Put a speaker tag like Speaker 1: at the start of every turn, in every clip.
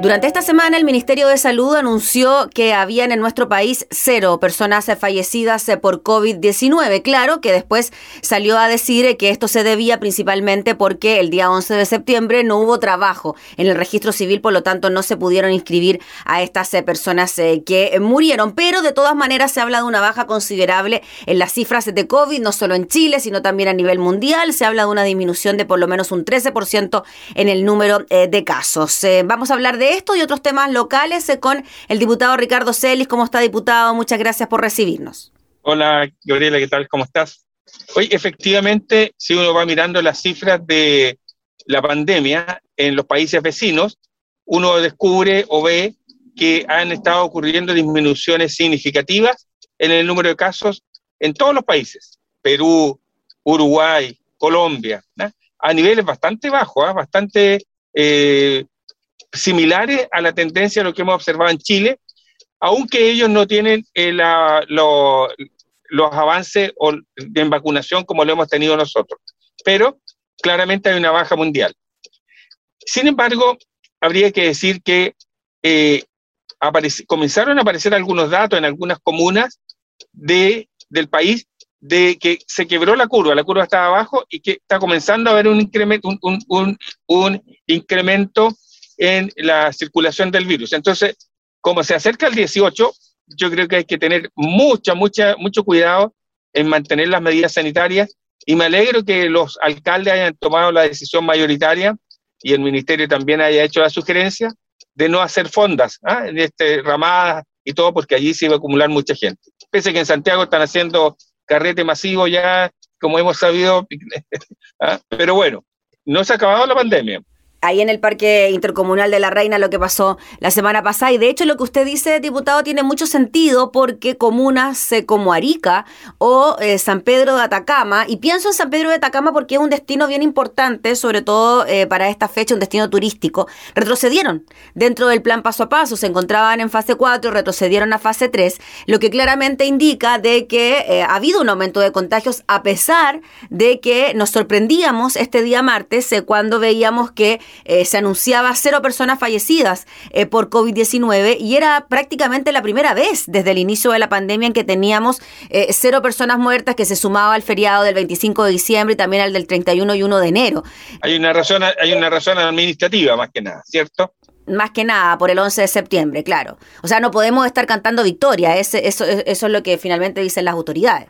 Speaker 1: Durante esta semana el Ministerio de Salud anunció que habían en nuestro país cero personas fallecidas por COVID-19. Claro que después salió a decir que esto se debía principalmente porque el día 11 de septiembre no hubo trabajo en el registro civil, por lo tanto no se pudieron inscribir a estas eh, personas eh, que murieron. Pero de todas maneras se habla de una baja considerable en las cifras de COVID, no solo en Chile, sino también a nivel mundial. Se habla de una disminución de por lo menos un 13% en el número eh, de casos. Vamos a hablar de esto y otros temas locales eh, con el diputado Ricardo Celis. ¿Cómo está, diputado? Muchas gracias por recibirnos.
Speaker 2: Hola, Gabriela, ¿qué tal? ¿Cómo estás? Hoy, efectivamente, si uno va mirando las cifras de la pandemia en los países vecinos, uno descubre o ve que han estado ocurriendo disminuciones significativas en el número de casos en todos los países, Perú, Uruguay, Colombia, a niveles bastante bajos, ¿ah? bastante eh, similares a la tendencia a lo que hemos observado en Chile, aunque ellos no tienen eh, los avances en vacunación como lo hemos tenido nosotros. Pero claramente hay una baja mundial. Sin embargo, habría que decir que eh, comenzaron a aparecer algunos datos en algunas comunas de, del país de que se quebró la curva, la curva estaba abajo y que está comenzando a haber un incremento, un, un, un incremento en la circulación del virus. Entonces, como se acerca el 18, yo creo que hay que tener mucha, mucha, mucho cuidado en mantener las medidas sanitarias y me alegro que los alcaldes hayan tomado la decisión mayoritaria y el ministerio también haya hecho la sugerencia de no hacer fondas ¿ah? en este, ramadas y todo, porque allí se iba a acumular mucha gente. Pese que en Santiago están haciendo carrete masivo ya, como hemos sabido, ¿ah? pero bueno, no se ha acabado la pandemia
Speaker 1: ahí en el Parque Intercomunal de la Reina lo que pasó la semana pasada. Y de hecho lo que usted dice, diputado, tiene mucho sentido porque comunas como Arica o eh, San Pedro de Atacama, y pienso en San Pedro de Atacama porque es un destino bien importante, sobre todo eh, para esta fecha, un destino turístico, retrocedieron dentro del plan paso a paso, se encontraban en fase 4, retrocedieron a fase 3, lo que claramente indica de que eh, ha habido un aumento de contagios a pesar de que nos sorprendíamos este día martes cuando veíamos que eh, se anunciaba cero personas fallecidas eh, por COVID-19 y era prácticamente la primera vez desde el inicio de la pandemia en que teníamos eh, cero personas muertas que se sumaba al feriado del 25 de diciembre y también al del 31 y 1 de enero.
Speaker 2: Hay una razón, hay una razón administrativa más que nada, ¿cierto?
Speaker 1: más que nada por el 11 de septiembre, claro. O sea, no podemos estar cantando victoria, eso, eso es lo que finalmente dicen las autoridades.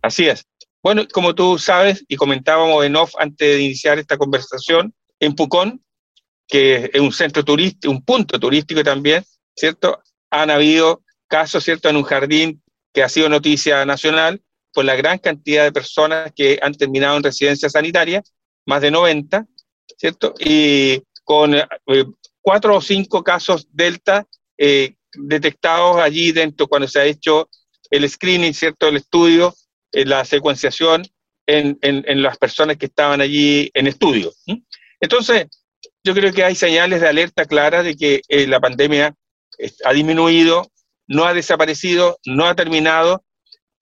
Speaker 2: Así es. Bueno, como tú sabes y comentábamos en off antes de iniciar esta conversación, en Pucón que es un centro turístico, un punto turístico también, ¿cierto? Han habido casos, ¿cierto?, en un jardín que ha sido noticia nacional por la gran cantidad de personas que han terminado en residencia sanitaria, más de 90, ¿cierto? Y con eh, cuatro o cinco casos delta eh, detectados allí dentro cuando se ha hecho el screening, ¿cierto?, el estudio, eh, la secuenciación en, en, en, las personas que estaban allí en estudio. Entonces, yo creo que hay señales de alerta claras de que eh, la pandemia ha disminuido, no ha desaparecido, no ha terminado.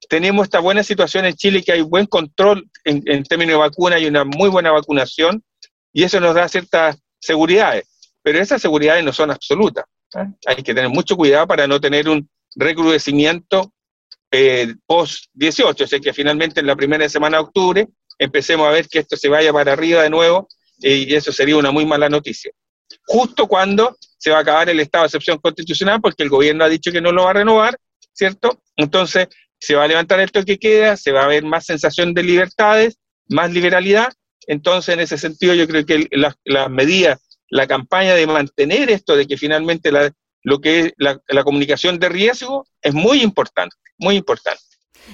Speaker 2: Tenemos esta buena situación en Chile, que hay buen control en, términos de vacuna, y una muy buena vacunación, y eso nos da ciertas seguridades, pero esas seguridades no son absolutas. ¿eh? Hay que tener mucho cuidado para no tener un recrudecimiento eh, post-18, o sea que finalmente en la primera semana de octubre empecemos a ver que esto se vaya para arriba de nuevo y eso sería una muy mala noticia. Justo cuando se va a acabar el estado de excepción constitucional, porque el gobierno ha dicho que no lo va a renovar, ¿cierto? Entonces se va a levantar el toque queda, se va a ver más sensación de libertades, más liberalidad. Entonces, en ese sentido, yo creo que las la medidas, la campaña de mantener esto, de que finalmente lo que es la comunicación de riesgo, es muy importante, muy importante.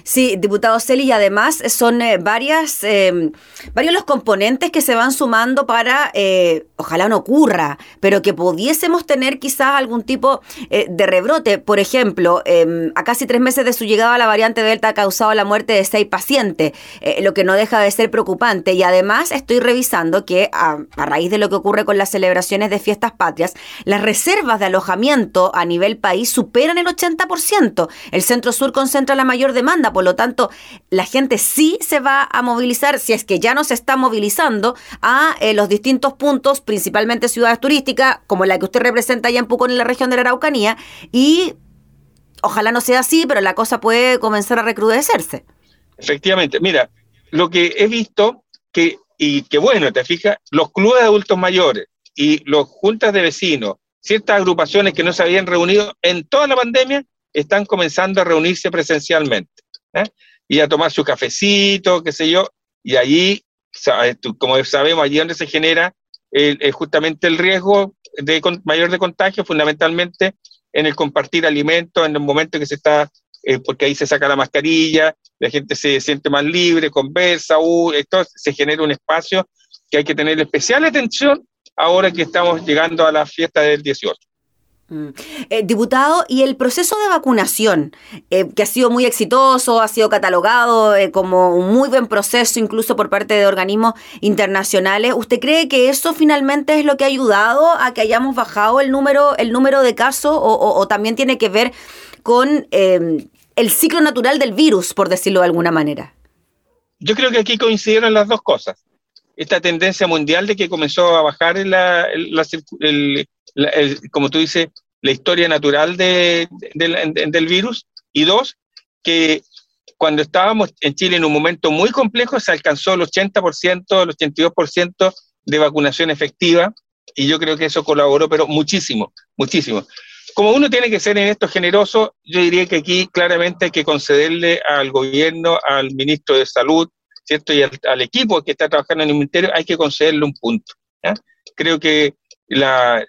Speaker 1: Sí, diputado Celi, y además son eh, varias, em, varios los componentes que se van sumando para, eh, ojalá no ocurra, pero que pudiésemos tener quizás algún tipo eh, de rebrote. Por ejemplo, em, a casi tres meses de su llegada la variante Delta ha causado la muerte de seis pacientes, lo que no deja de ser preocupante. Y además estoy revisando que a, a raíz de lo que ocurre con las celebraciones de fiestas patrias, las reservas de alojamiento a nivel país superan el 80%. El centro sur concentra la mayor demanda Por lo tanto, la gente sí se va a movilizar, si es que ya no se está movilizando, a eh, los distintos puntos, principalmente ciudades turísticas, como la que usted representa allá en Pucón, en la región de la Araucanía, y ojalá no sea así, pero la cosa puede comenzar a recrudecerse.
Speaker 2: Efectivamente, mira, lo que he visto que, y que bueno, te fijas, los clubes de adultos mayores y los juntas de vecinos, ciertas agrupaciones que no se habían reunido en toda la pandemia, están comenzando a reunirse presencialmente ¿eh? y a tomar su cafecito, qué sé yo, y allí, como sabemos, allí donde se genera justamente el riesgo de mayor de contagio, fundamentalmente en el compartir alimentos, en el momento que se está, eh, porque ahí se saca la mascarilla, la gente se siente más libre, conversa, esto se genera un espacio que hay que tener especial atención ahora que estamos llegando a la fiesta del 18.
Speaker 1: Mm. Eh, diputado, y el proceso de vacunación, eh, que ha sido muy exitoso, ha sido catalogado como un muy buen proceso, incluso por parte de organismos internacionales, ¿usted cree que eso finalmente es lo que ha ayudado a que hayamos bajado el número, el número de casos o, también tiene que ver con el ciclo natural del virus, por decirlo de alguna manera.
Speaker 2: Yo creo que aquí coincidieron las dos cosas. Esta tendencia mundial de que comenzó a bajar la, como tú dices, la historia natural de, del virus. Y dos, que cuando estábamos en Chile en un momento muy complejo, se alcanzó el 80%, el 82% de vacunación efectiva. Y yo creo que eso colaboró, pero muchísimo, muchísimo como uno tiene que ser en esto generoso, yo diría que aquí claramente hay que concederle al gobierno, al ministro de Salud, ¿cierto? Y al, equipo que está trabajando en el ministerio, hay que concederle un punto. Creo que la,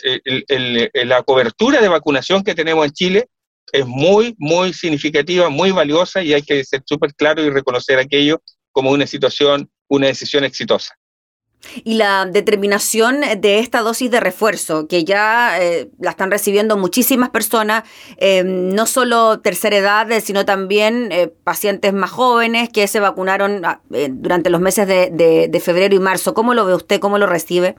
Speaker 2: la cobertura de vacunación que tenemos en Chile es muy, muy significativa, muy valiosa y hay que ser súper claro y reconocer aquello como una situación, una decisión exitosa
Speaker 1: y la determinación de esta dosis de refuerzo, que ya eh, la están recibiendo muchísimas personas, eh, no solo tercera edad, sino también eh, pacientes más jóvenes que se vacunaron ah, durante los meses de, febrero y marzo. ¿Cómo lo ve usted? ¿Cómo lo recibe?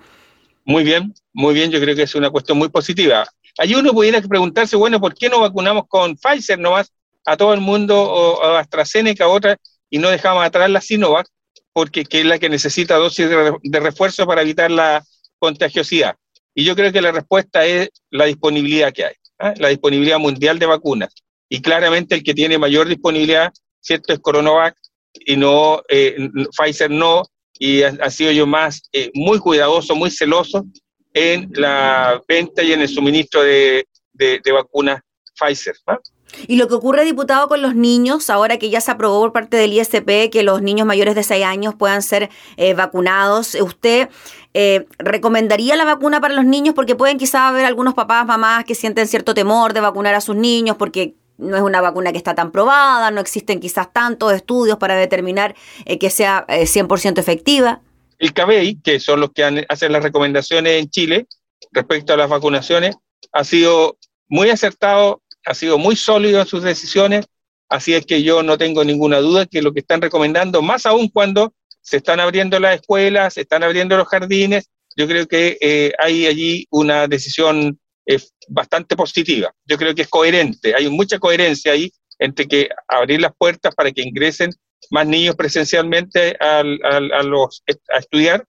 Speaker 2: Muy bien, muy bien, yo creo que es una cuestión muy positiva. Allí uno pudiera preguntarse, bueno, ¿por qué no vacunamos con Pfizer nomás a todo el mundo o AstraZeneca, otra, y no dejamos atrás la Sinovac? Porque que es la que necesita dosis de, refuerzo para evitar la contagiosidad. Y yo creo que la respuesta es la disponibilidad que hay, ¿ah? la disponibilidad mundial de vacunas. Y claramente el que tiene mayor disponibilidad, ¿cierto?, es Coronavac y no, eh, Pfizer no, y ha, sido yo más, eh, muy cuidadoso, muy celoso en la venta y en el suministro de, de, vacunas Pfizer. ¿no?
Speaker 1: Y lo que ocurre, diputado, con los niños, ahora que ya se aprobó por parte del ISP que los niños mayores de 6 años puedan ser eh, vacunados, ¿usted eh, recomendaría la vacuna para los niños? Porque pueden quizás haber algunos papás, mamás que sienten cierto temor de vacunar a sus niños porque no es una vacuna que está tan probada, no existen quizás tantos estudios para determinar eh, que sea 100% efectiva.
Speaker 2: El CABEI, que son los que hacen las recomendaciones en Chile respecto a las vacunaciones, ha sido muy acertado ha sido muy sólido en sus decisiones, así es que yo no tengo ninguna duda que lo que están recomendando, más aún cuando se están abriendo las escuelas, se están abriendo los jardines, yo creo que eh, hay allí una decisión eh, bastante positiva. Yo creo que es coherente, hay mucha coherencia ahí entre que abrir las puertas para que ingresen más niños presencialmente a, los, a estudiar,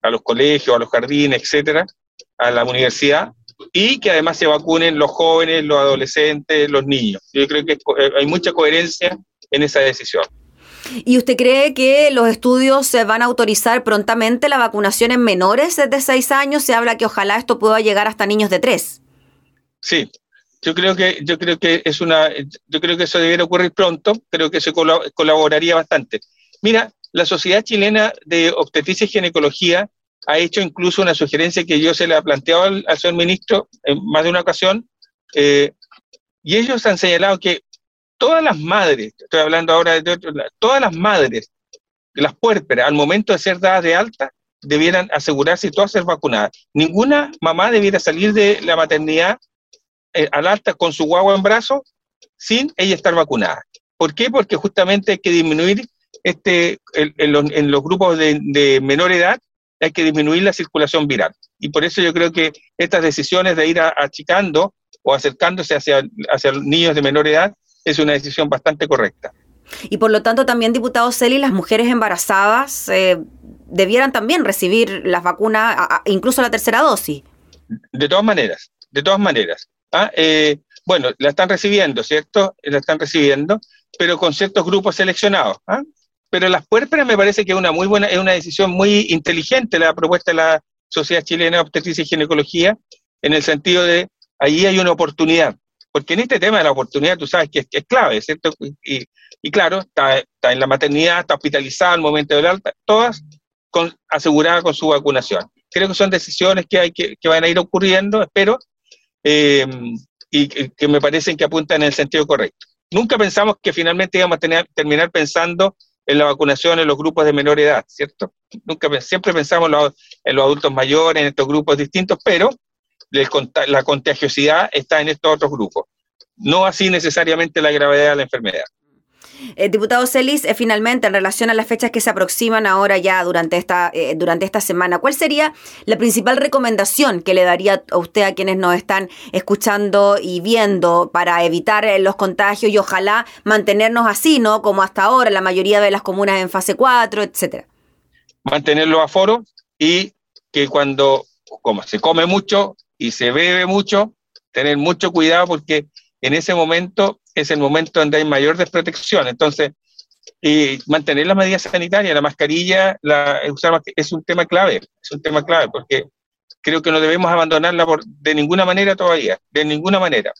Speaker 2: a los colegios, a los jardines, etcétera, a la universidad, y que además se vacunen los jóvenes, los adolescentes, los niños. Yo creo que eh, hay mucha coherencia en esa decisión.
Speaker 1: ¿Y usted cree que los estudios se van a autorizar prontamente la vacunación en menores de 6 años? Se habla que ojalá esto pueda llegar hasta niños de 3.
Speaker 2: Sí, yo creo que yo creo que es una yo creo que eso debería ocurrir pronto, creo que se colaboraría bastante. Mira, la Sociedad Chilena de Obstetricia y Ginecología ha hecho incluso una sugerencia que yo se le ha planteado al, señor ministro en más de una ocasión, eh, y ellos han señalado que todas las madres, estoy hablando ahora de todas las madres, las puérperas, al momento de ser dadas de alta, debieran asegurarse todas ser vacunadas. Ninguna mamá debiera salir de la maternidad eh, al alta con su guagua en brazos sin ella estar vacunada. ¿Por qué? Porque justamente hay que disminuir este, en, los, grupos de menor edad hay que disminuir la circulación viral. Y por eso yo creo que estas decisiones de ir achicando o acercándose hacia, hacia niños de menor edad es una decisión bastante correcta.
Speaker 1: Y por lo tanto también, diputado Celi, las mujeres embarazadas eh, debieran también recibir las vacunas, incluso la tercera dosis.
Speaker 2: De todas maneras, de todas maneras. ¿ah? Eh, bueno, la están recibiendo, ¿cierto? La están recibiendo, pero con ciertos grupos seleccionados. ¿ah? Pero las puérperas me parece que es una muy buena, es una decisión muy inteligente la propuesta de la Sociedad Chilena de Obstetricia y Ginecología, en el sentido de ahí hay una oportunidad. Porque en este tema de la oportunidad, tú sabes que es, clave, ¿cierto? Y, claro, está, en la maternidad, está hospitalizada al momento del alta, todas aseguradas con su vacunación. Creo que son decisiones que, van a ir ocurriendo, espero, eh, y que, me parecen que apuntan en el sentido correcto. Nunca pensamos que finalmente íbamos a terminar pensando en la vacunación en los grupos de menor edad, ¿cierto? Nunca, siempre pensamos en los, en los adultos mayores, en estos grupos distintos, pero la contagiosidad está en estos otros grupos. No así necesariamente la gravedad de la enfermedad.
Speaker 1: Eh, diputado Celis, eh, finalmente, en relación a las fechas que se aproximan ahora ya durante esta, eh, durante esta semana, ¿cuál sería la principal recomendación que le daría a usted a quienes nos están escuchando y viendo para evitar los contagios y ojalá mantenernos así, ¿no? Como hasta ahora, la mayoría de las comunas en fase 4, etcétera.
Speaker 2: Mantenerlo a foro y que cuando como se come mucho y se bebe mucho, tener mucho cuidado porque en ese momento es el momento donde hay mayor desprotección. Entonces, y mantener las medidas sanitarias, la mascarilla, la, es un tema clave, es un tema clave, porque creo que no debemos abandonarla por, de ninguna manera todavía, de ninguna manera.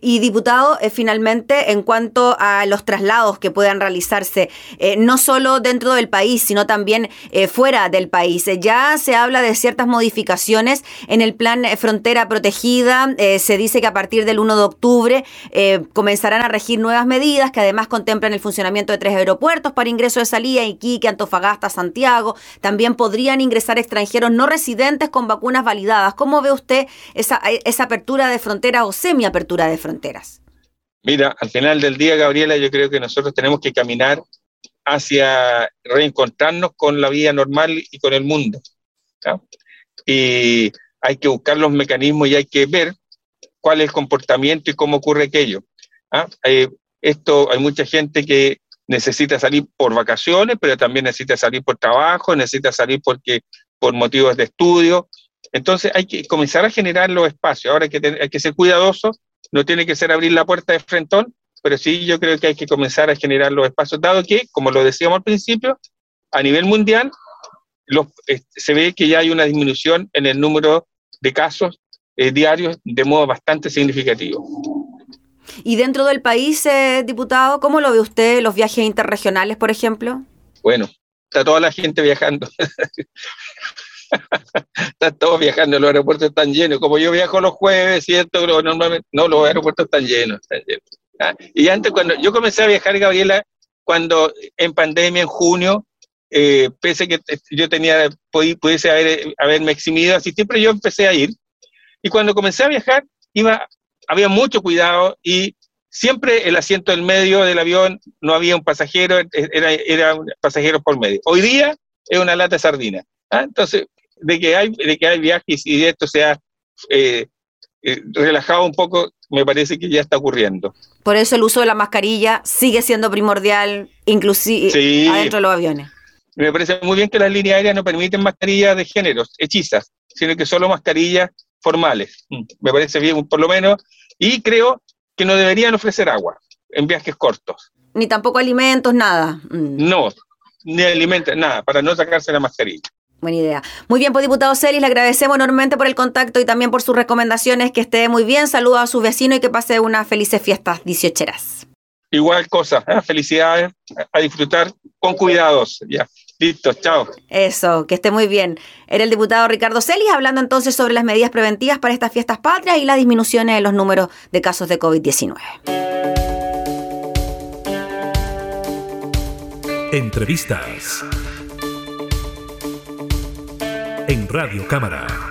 Speaker 1: Y diputado, eh, finalmente, en cuanto a los traslados que puedan realizarse, eh, no solo dentro del país, sino también eh, fuera del país, ya se habla de ciertas modificaciones en el plan Frontera Protegida. se dice que a partir del 1 de octubre comenzarán a regir nuevas medidas que además contemplan el funcionamiento de tres aeropuertos para ingreso de salida, Iquique, Antofagasta, Santiago. También podrían ingresar extranjeros no residentes con vacunas validadas. ¿Cómo ve usted esa, esa apertura de frontera o semiapertura de fronteras?
Speaker 2: Mira, al final del día, Gabriela, yo creo que nosotros tenemos que caminar hacia reencontrarnos con la vida normal y con el mundo. Y hay que buscar los mecanismos y hay que ver cuál es el comportamiento y cómo ocurre aquello. ¿ah? esto, hay mucha gente que necesita salir por vacaciones, pero también necesita salir por trabajo, necesita salir porque, por motivos de estudio. Entonces hay que comenzar a generar los espacios. Ahora hay que, hay que ser cuidadosos no tiene que ser abrir la puerta de frentón, pero sí yo creo que hay que comenzar a generar los espacios, dado que, como lo decíamos al principio, a nivel mundial se ve que ya hay una disminución en el número de casos eh, diarios de modo bastante significativo.
Speaker 1: Y dentro del país, eh, diputado, ¿cómo lo ve usted los viajes interregionales, por ejemplo?
Speaker 2: Bueno, está toda la gente viajando. están todos viajando, los aeropuertos están llenos. Como yo viajo los jueves, ¿cierto? Normalmente, no, los aeropuertos están llenos. Están llenos. Ah, y antes, cuando yo comencé a viajar, Gabriela, cuando en pandemia, en junio, eh, pese que yo tenía, pudiese haber, haberme eximido, así siempre yo empecé a ir. Y cuando comencé a viajar, iba, había mucho cuidado y siempre el asiento del medio del avión no había un pasajero, era, era un pasajero por medio. Hoy día es una lata de sardina. ¿ah? Entonces, de que hay, de que hay viajes y de esto sea eh, eh, relajado un poco, me parece que ya está ocurriendo.
Speaker 1: Por eso el uso de la mascarilla sigue siendo primordial, inclusive adentro de los aviones.
Speaker 2: Me parece muy bien que las líneas aéreas no permiten mascarillas de géneros, hechizas, sino que solo mascarillas formales. Mm, me parece bien, por lo menos. Y creo que no deberían ofrecer agua en viajes cortos.
Speaker 1: Ni tampoco alimentos, nada.
Speaker 2: Mm. No, ni alimentos, nada, para no sacarse la mascarilla.
Speaker 1: Buena idea. Muy bien, pues diputado Celis, le agradecemos enormemente por el contacto y también por sus recomendaciones. Que esté muy bien. Saludos a su vecino y que pase unas felices fiestas dieciocheras.
Speaker 2: Igual cosa, ¿eh? felicidades, a disfrutar con cuidados. Ya. Listo, chao.
Speaker 1: Eso, que esté muy bien. Era el diputado Ricardo Celis hablando entonces sobre las medidas preventivas para estas fiestas patrias y las disminuciones en los números de casos de COVID-19.
Speaker 3: Entrevistas en Radio Cámara.